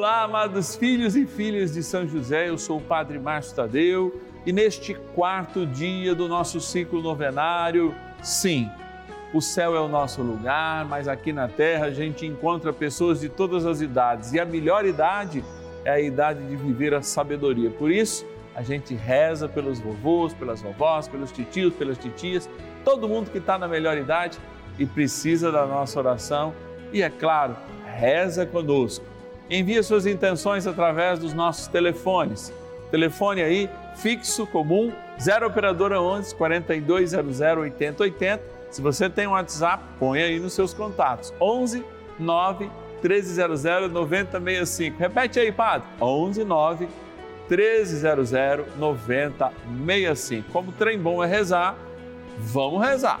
Olá, amados filhos e filhas de São José, eu sou o Padre Márcio Tadeu e neste quarto dia do nosso ciclo novenário, sim, o céu é o nosso lugar, mas aqui na terra a gente encontra pessoas de todas as idades e a melhor idade é a idade de viver a sabedoria. Por isso, a gente reza pelos vovôs, pelas vovós, pelos titios, pelas titias, todo mundo que está na melhor idade e precisa da nossa oração. E é claro, reza conosco. Envie suas intenções através dos nossos telefones. Telefone aí, fixo comum, 0 operadora 11 4200 8080 se você tem um WhatsApp, põe aí nos seus contatos. 11 9 1300 9065. Repete aí, Padre. 11 9 1300 9065. Como trem bom é rezar, vamos rezar.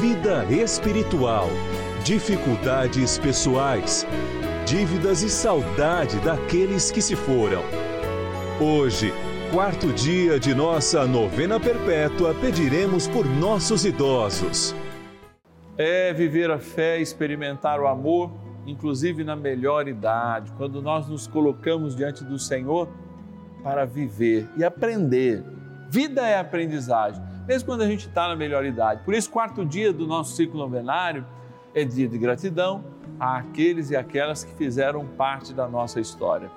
vida espiritual, dificuldades pessoais, dívidas e saudade daqueles que se foram. Hoje, quarto dia de nossa novena perpétua, pediremos por nossos idosos. É viver a fé, experimentar o amor, inclusive na melhor idade, quando nós nos colocamos diante do Senhor para viver e aprender. Vida é aprendizagem mesmo quando a gente está na melhor idade. Por isso, quarto dia do nosso ciclo novenário é dia de gratidão àqueles e aquelas que fizeram parte da nossa história.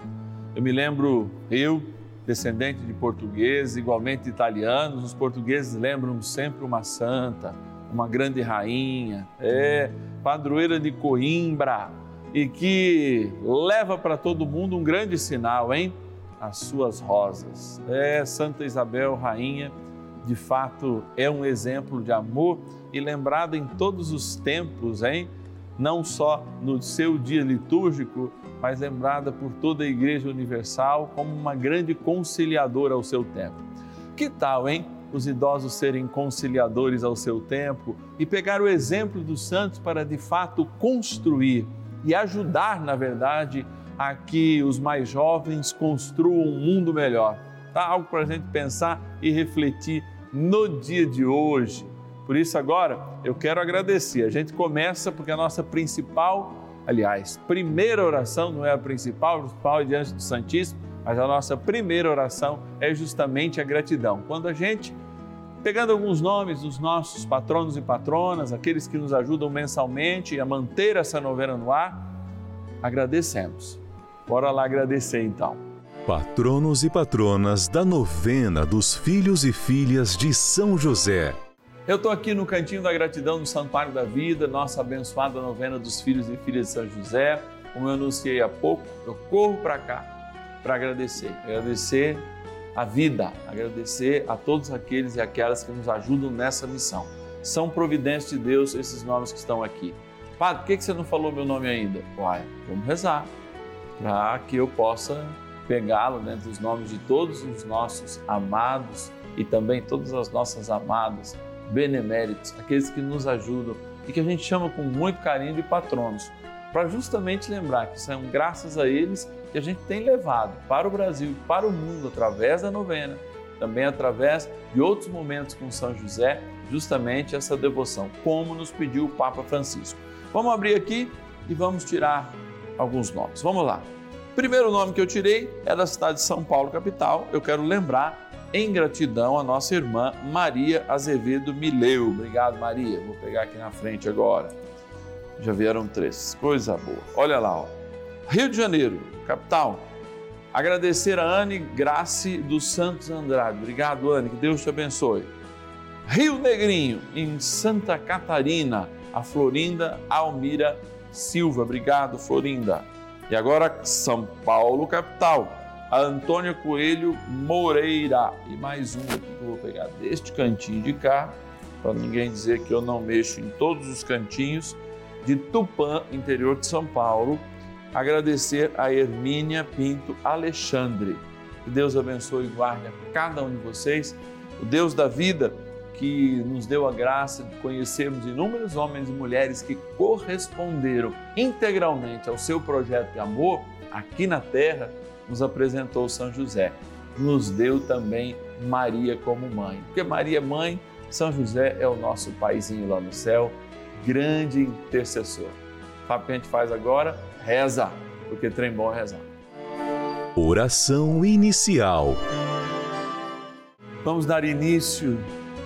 Eu me lembro, eu, descendente de portugueses, igualmente italianos, os portugueses lembram sempre uma santa, uma grande rainha, é, padroeira de Coimbra, e que leva para todo mundo um grande sinal, hein? As suas rosas. É, Santa Isabel, rainha de fato é um exemplo de amor e lembrado em todos os tempos, hein? Não só no seu dia litúrgico, mas lembrada por toda a Igreja Universal como uma grande conciliadora ao seu tempo. Que tal, hein? Os idosos serem conciliadores ao seu tempo e pegar o exemplo dos santos para de fato construir e ajudar, na verdade, a que os mais jovens construam um mundo melhor. Tá? Algo para a gente pensar e refletir no dia de hoje. Por isso, agora eu quero agradecer. A gente começa porque a nossa principal, aliás, primeira oração não é a principal, a principal é diante do Santíssimo, mas a nossa primeira oração é justamente a gratidão. Quando a gente, pegando alguns nomes dos nossos patronos e patronas, aqueles que nos ajudam mensalmente a manter essa novena no ar, agradecemos. Bora lá agradecer então. Patronos e patronas da novena dos filhos e filhas de São José. Eu estou aqui no Cantinho da Gratidão do Santuário da Vida, nossa abençoada novena dos filhos e filhas de São José. Como eu anunciei há pouco, eu corro para cá para agradecer. Agradecer a vida, agradecer a todos aqueles e aquelas que nos ajudam nessa missão. São providências de Deus esses nomes que estão aqui. Padre, por que você não falou meu nome ainda? Uai, vamos rezar para que eu possa pegá-lo né, dos nomes de todos os nossos amados e também todas as nossas amadas, beneméritos, aqueles que nos ajudam e que a gente chama com muito carinho de patronos, para justamente lembrar que são graças a eles que a gente tem levado para o Brasil para o mundo através da novena, também através de outros momentos com São José, justamente essa devoção, como nos pediu o Papa Francisco. Vamos abrir aqui e vamos tirar alguns nomes. Vamos lá. Primeiro nome que eu tirei é da cidade de São Paulo, capital. Eu quero lembrar, em gratidão, a nossa irmã Maria Azevedo Mileu. Obrigado, Maria. Vou pegar aqui na frente agora. Já vieram três. Coisa boa. Olha lá, ó. Rio de Janeiro, capital. Agradecer a Anne Grace dos Santos Andrade. Obrigado, Anne. Que Deus te abençoe. Rio Negrinho, em Santa Catarina, a Florinda Almira Silva. Obrigado, Florinda. E agora, São Paulo, capital. A Antônia Coelho Moreira. E mais um aqui que eu vou pegar deste cantinho de cá, para ninguém dizer que eu não mexo em todos os cantinhos, de Tupã, interior de São Paulo. Agradecer a Hermínia Pinto Alexandre. Que Deus abençoe e guarde a cada um de vocês. O Deus da vida que nos deu a graça de conhecermos inúmeros homens e mulheres que corresponderam integralmente ao seu projeto de amor aqui na terra, nos apresentou São José. Nos deu também Maria como mãe. Porque Maria, mãe, São José é o nosso paizinho lá no céu, grande intercessor. Sabe o que a gente faz agora? Reza, porque trem bom é rezar. Oração inicial. Vamos dar início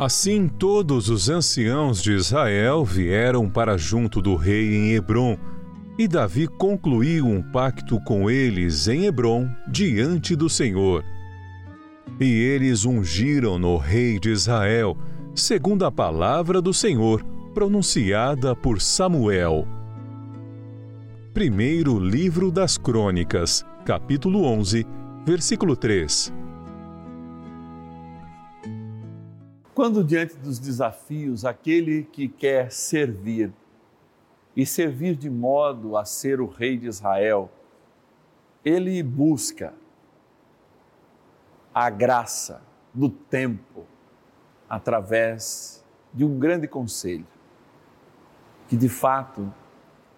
Assim todos os anciãos de Israel vieram para junto do rei em Hebron, e Davi concluiu um pacto com eles em Hebron diante do Senhor. E eles ungiram no rei de Israel, segundo a palavra do Senhor, pronunciada por Samuel. Primeiro Livro das Crônicas, capítulo 11, versículo 3. Quando diante dos desafios, aquele que quer servir e servir de modo a ser o rei de Israel, ele busca a graça do tempo através de um grande conselho, que de fato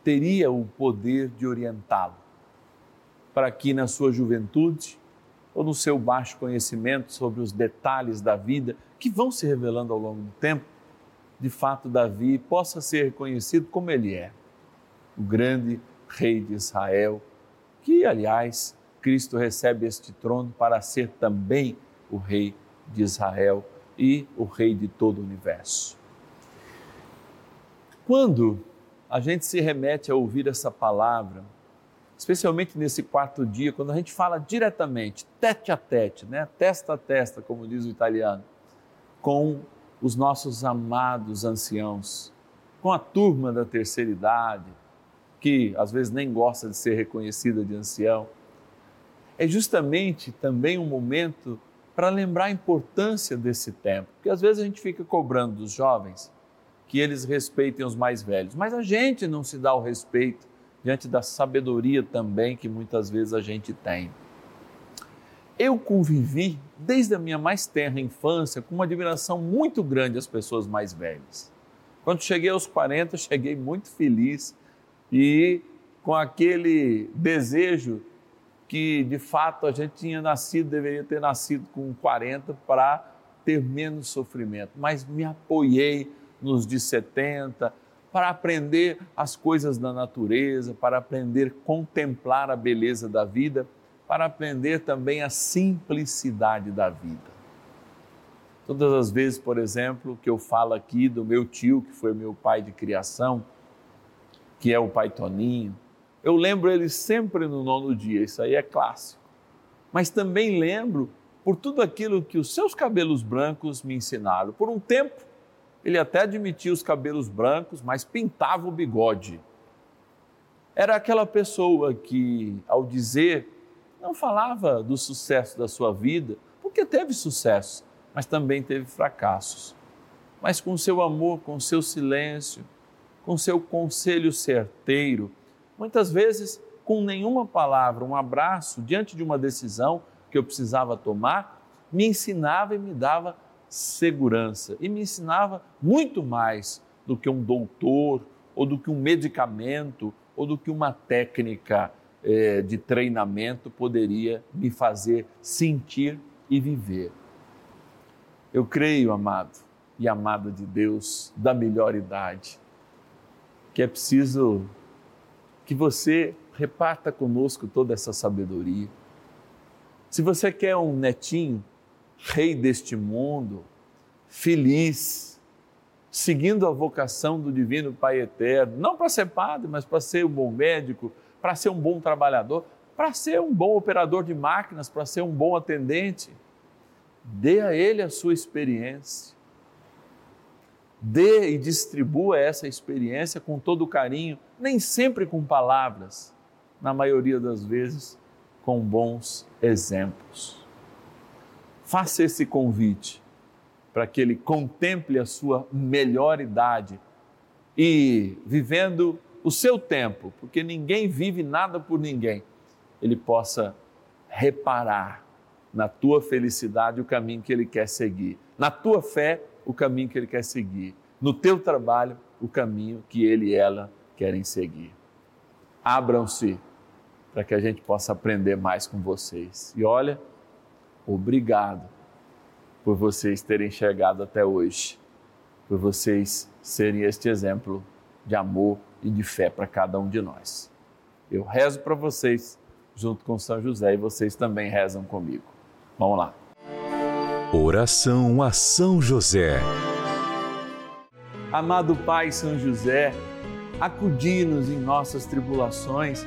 teria o poder de orientá-lo, para que na sua juventude ou no seu baixo conhecimento sobre os detalhes da vida que vão se revelando ao longo do tempo, de fato Davi possa ser reconhecido como ele é, o grande rei de Israel, que aliás Cristo recebe este trono para ser também o Rei de Israel e o Rei de todo o universo. Quando a gente se remete a ouvir essa palavra, especialmente nesse quarto dia, quando a gente fala diretamente, tete a tete, né? testa a testa, como diz o italiano, com os nossos amados anciãos, com a turma da terceira idade, que às vezes nem gosta de ser reconhecida de ancião, é justamente também um momento para lembrar a importância desse tempo, porque às vezes a gente fica cobrando dos jovens que eles respeitem os mais velhos, mas a gente não se dá o respeito diante da sabedoria também que muitas vezes a gente tem. Eu convivi desde a minha mais tenra infância com uma admiração muito grande às pessoas mais velhas. Quando cheguei aos 40, cheguei muito feliz e com aquele desejo que de fato a gente tinha nascido, deveria ter nascido com 40 para ter menos sofrimento, mas me apoiei nos de 70, para aprender as coisas da natureza, para aprender contemplar a beleza da vida, para aprender também a simplicidade da vida. Todas as vezes, por exemplo, que eu falo aqui do meu tio, que foi meu pai de criação, que é o pai Toninho, eu lembro ele sempre no nono dia, isso aí é clássico. Mas também lembro por tudo aquilo que os seus cabelos brancos me ensinaram. Por um tempo, ele até admitia os cabelos brancos, mas pintava o bigode. Era aquela pessoa que, ao dizer, não falava do sucesso da sua vida, porque teve sucesso, mas também teve fracassos. Mas com seu amor, com seu silêncio, com seu conselho certeiro, muitas vezes com nenhuma palavra, um abraço diante de uma decisão que eu precisava tomar, me ensinava e me dava segurança e me ensinava muito mais do que um doutor, ou do que um medicamento, ou do que uma técnica eh, de treinamento poderia me fazer sentir e viver. Eu creio, amado e amada de Deus, da melhor idade, que é preciso que você reparta conosco toda essa sabedoria. Se você quer um netinho, rei deste mundo, feliz, seguindo a vocação do Divino Pai Eterno, não para ser padre, mas para ser um bom médico, para ser um bom trabalhador, para ser um bom operador de máquinas, para ser um bom atendente. Dê a ele a sua experiência. Dê e distribua essa experiência com todo carinho, nem sempre com palavras, na maioria das vezes com bons exemplos faça esse convite para que ele contemple a sua melhor idade e vivendo o seu tempo, porque ninguém vive nada por ninguém, ele possa reparar na tua felicidade o caminho que ele quer seguir, na tua fé o caminho que ele quer seguir, no teu trabalho o caminho que ele e ela querem seguir. Abram-se para que a gente possa aprender mais com vocês. E olha, obrigado por vocês terem chegado até hoje, por vocês serem este exemplo de amor e de fé para cada um de nós. Eu rezo para vocês junto com São José e vocês também rezam comigo. Vamos lá. Oração a São José. Amado Pai São José, acudi-nos em nossas tribulações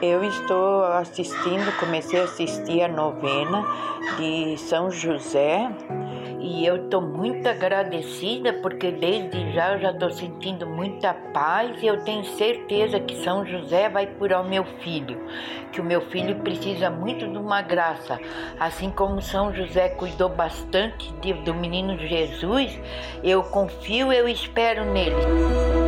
Eu estou assistindo, comecei a assistir a novena de São José e eu estou muito agradecida porque desde já eu já estou sentindo muita paz e eu tenho certeza que São José vai curar o meu filho, que o meu filho precisa muito de uma graça, assim como São José cuidou bastante de, do menino Jesus, eu confio, eu espero nele.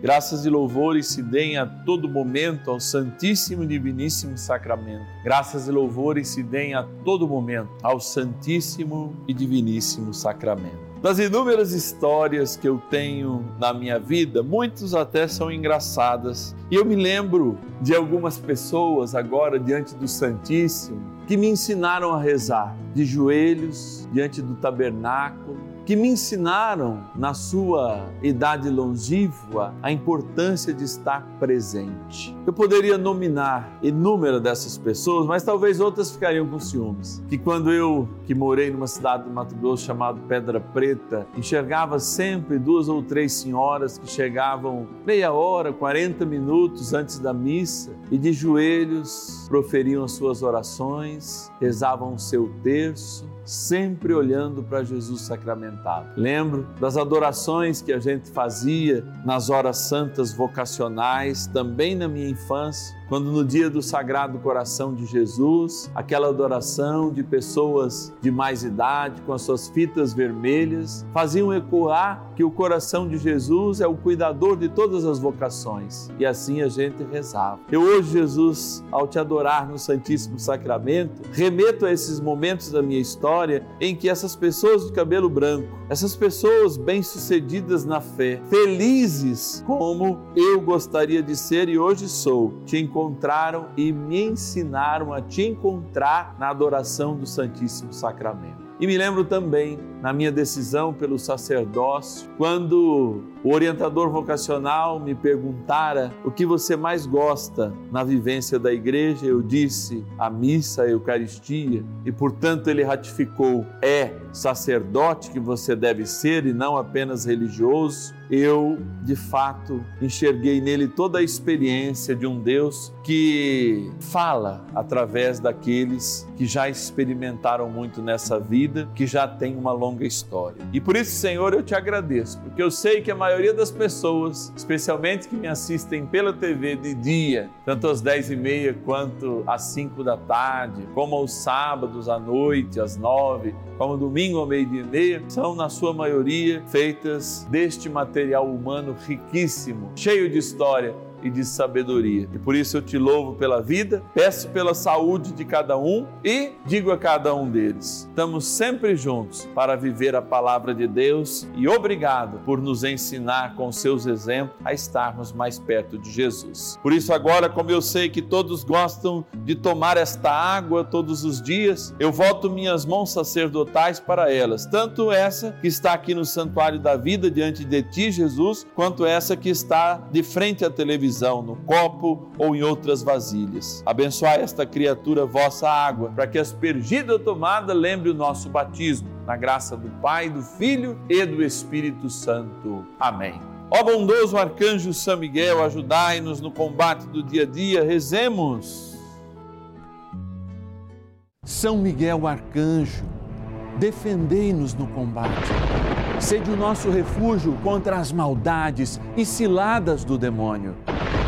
Graças e louvores se deem a todo momento ao Santíssimo e Diviníssimo Sacramento. Graças e louvores se deem a todo momento ao Santíssimo e Diviníssimo Sacramento. Das inúmeras histórias que eu tenho na minha vida, muitas até são engraçadas. E eu me lembro de algumas pessoas agora diante do Santíssimo que me ensinaram a rezar de joelhos diante do tabernáculo, que me ensinaram na sua idade longínqua a importância de estar presente. Eu poderia nominar inúmeras dessas pessoas, mas talvez outras ficariam com ciúmes. Que quando eu, que morei numa cidade do Mato Grosso chamada Pedra Preta, enxergava sempre duas ou três senhoras que chegavam meia hora, 40 minutos antes da missa e de joelhos proferiam as suas orações, rezavam o seu terço sempre olhando para Jesus sacramentado. Lembro das adorações que a gente fazia nas horas santas vocacionais, também na minha infância, quando no dia do Sagrado Coração de Jesus, aquela adoração de pessoas de mais idade, com as suas fitas vermelhas, faziam ecoar que o coração de Jesus é o cuidador de todas as vocações. E assim a gente rezava. Eu hoje, Jesus, ao te adorar no Santíssimo Sacramento, remeto a esses momentos da minha história em que essas pessoas de cabelo branco, essas pessoas bem-sucedidas na fé, felizes como eu gostaria de ser e hoje sou, te encontraram e me ensinaram a te encontrar na adoração do Santíssimo Sacramento. E me lembro também na minha decisão pelo sacerdócio, quando o orientador vocacional me perguntara o que você mais gosta na vivência da igreja, eu disse a missa, a Eucaristia, e portanto ele ratificou: é sacerdote que você deve ser e não apenas religioso. Eu, de fato, enxerguei nele toda a experiência de um Deus que fala através daqueles que já experimentaram muito nessa vida, que já tem uma longa história. E por isso, Senhor, eu te agradeço, porque eu sei que a maioria das pessoas, especialmente que me assistem pela TV de dia, tanto às 10 e meia quanto às 5 da tarde, como aos sábados à noite, às 9, como domingo ao meio-dia e meia, são, na sua maioria, feitas deste material humano riquíssimo, cheio de história e de sabedoria. E por isso eu te louvo pela vida, peço pela saúde de cada um e digo a cada um deles: estamos sempre juntos para viver a palavra de Deus e obrigado por nos ensinar com seus exemplos a estarmos mais perto de Jesus. Por isso, agora, como eu sei que todos gostam de tomar esta água todos os dias, eu volto minhas mãos sacerdotais para elas, tanto essa que está aqui no Santuário da Vida diante de ti, Jesus, quanto essa que está de frente à televisão no copo ou em outras vasilhas. Abençoai esta criatura, vossa água, para que aspergida tomada lembre o nosso batismo. Na graça do Pai, do Filho e do Espírito Santo. Amém. Ó bondoso arcanjo São Miguel, ajudai-nos no combate do dia a dia. Rezemos. São Miguel arcanjo, defendei-nos no combate. Sede o nosso refúgio contra as maldades e ciladas do demônio.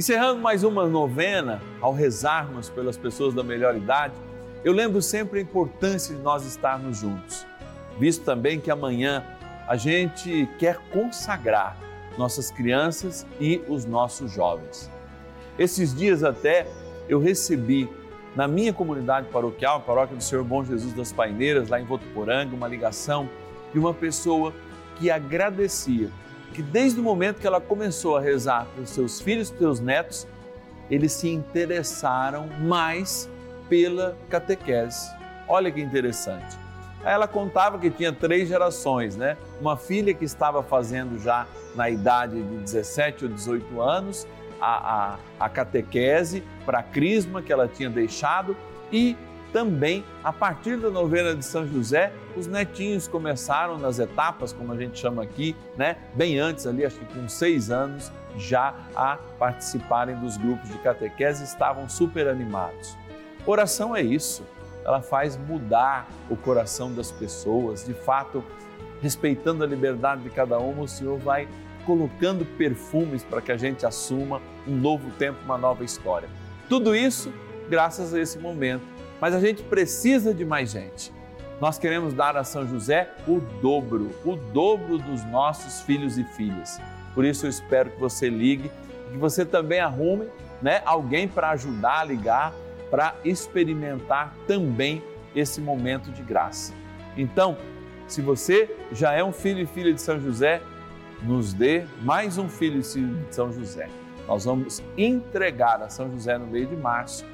Encerrando mais uma novena, ao rezarmos pelas pessoas da melhor idade, eu lembro sempre a importância de nós estarmos juntos, visto também que amanhã a gente quer consagrar nossas crianças e os nossos jovens. Esses dias até eu recebi na minha comunidade paroquial, a paróquia do Senhor Bom Jesus das Paineiras, lá em Votuporanga, uma ligação de uma pessoa que agradecia que desde o momento que ela começou a rezar para os seus filhos e seus netos, eles se interessaram mais pela catequese. Olha que interessante. Ela contava que tinha três gerações, né? Uma filha que estava fazendo já na idade de 17 ou 18 anos a, a, a catequese para a crisma que ela tinha deixado e também, a partir da novena de São José, os netinhos começaram nas etapas, como a gente chama aqui, né? Bem antes ali, acho que com seis anos, já a participarem dos grupos de catequese, estavam super animados. Oração é isso ela faz mudar o coração das pessoas. De fato, respeitando a liberdade de cada uma, o Senhor vai colocando perfumes para que a gente assuma um novo tempo, uma nova história. Tudo isso graças a esse momento. Mas a gente precisa de mais gente. Nós queremos dar a São José o dobro, o dobro dos nossos filhos e filhas. Por isso eu espero que você ligue, que você também arrume né, alguém para ajudar a ligar para experimentar também esse momento de graça. Então, se você já é um filho e filha de São José, nos dê mais um filho e filha de São José. Nós vamos entregar a São José no mês de março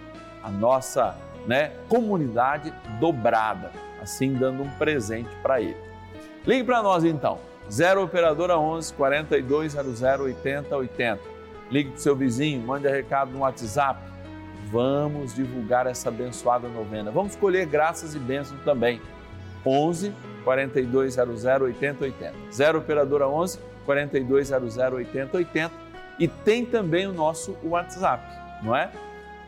a nossa né, comunidade dobrada, assim dando um presente para ele. Ligue para nós então, 0 Operadora 11 4200 80 80. Ligue para seu vizinho, mande recado no WhatsApp Vamos divulgar essa abençoada novena. Vamos escolher graças e bênçãos também. 11 4200 8080. 0 operadora 11 4200 8080 e tem também o nosso WhatsApp, não é?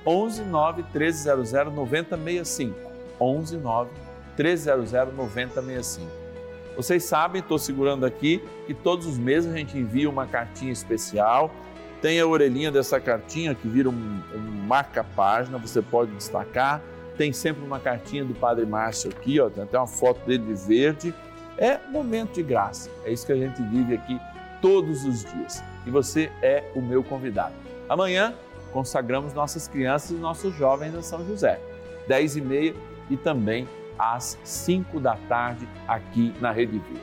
11 9 1300 9065. 11 9 1300 9065. Vocês sabem, estou segurando aqui, que todos os meses a gente envia uma cartinha especial tem a orelhinha dessa cartinha que vira um, um marca-página, você pode destacar. Tem sempre uma cartinha do Padre Márcio aqui, ó, tem até uma foto dele de verde. É momento de graça. É isso que a gente vive aqui todos os dias. E você é o meu convidado. Amanhã consagramos nossas crianças e nossos jovens a São José. 10 e meia e também às 5 da tarde aqui na Rede Vida.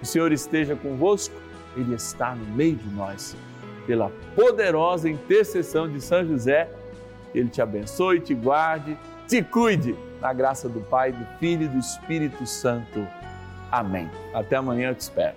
O Senhor esteja convosco, Ele está no meio de nós pela poderosa intercessão de São José, ele te abençoe, te guarde, te cuide, na graça do Pai, do Filho e do Espírito Santo. Amém. Até amanhã eu te espero.